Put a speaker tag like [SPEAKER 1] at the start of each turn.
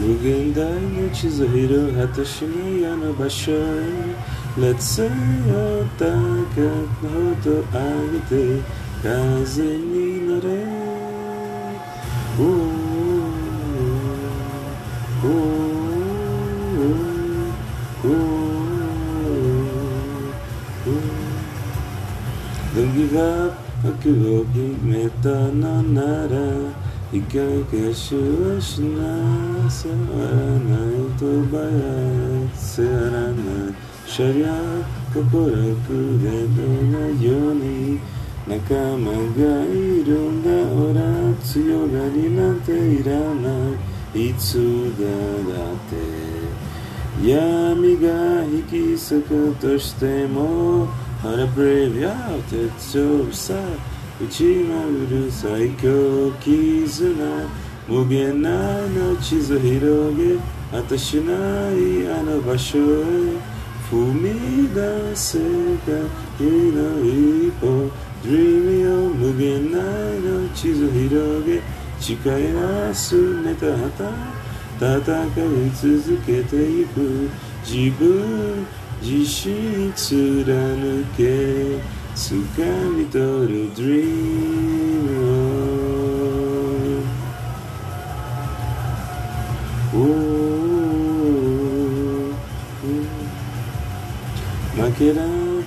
[SPEAKER 1] Mugendanya Chizahiro Hatashimiya no Bashoi Letsaya Takat Hoto Agate Kazeni Nore Oh, oh, oh, Don't give up, Akuvok Meta Nanara いかがしはしなさらないとばやせらないシャリア心くれるのように仲間がいるんだ俺強がりなんていらないいつだだって闇が引き裂くとしても How to brave out 鉄丈さ打ちまる最強絆無限なの地図広げ果てしないあの場所へ踏み出せた日の一歩 Dream よ無限なの地図広げ誓いなすネタ旗戦い続けてゆく。自分自身貫け。Tsukai little dreamer Ooh, ooh. Knock it out,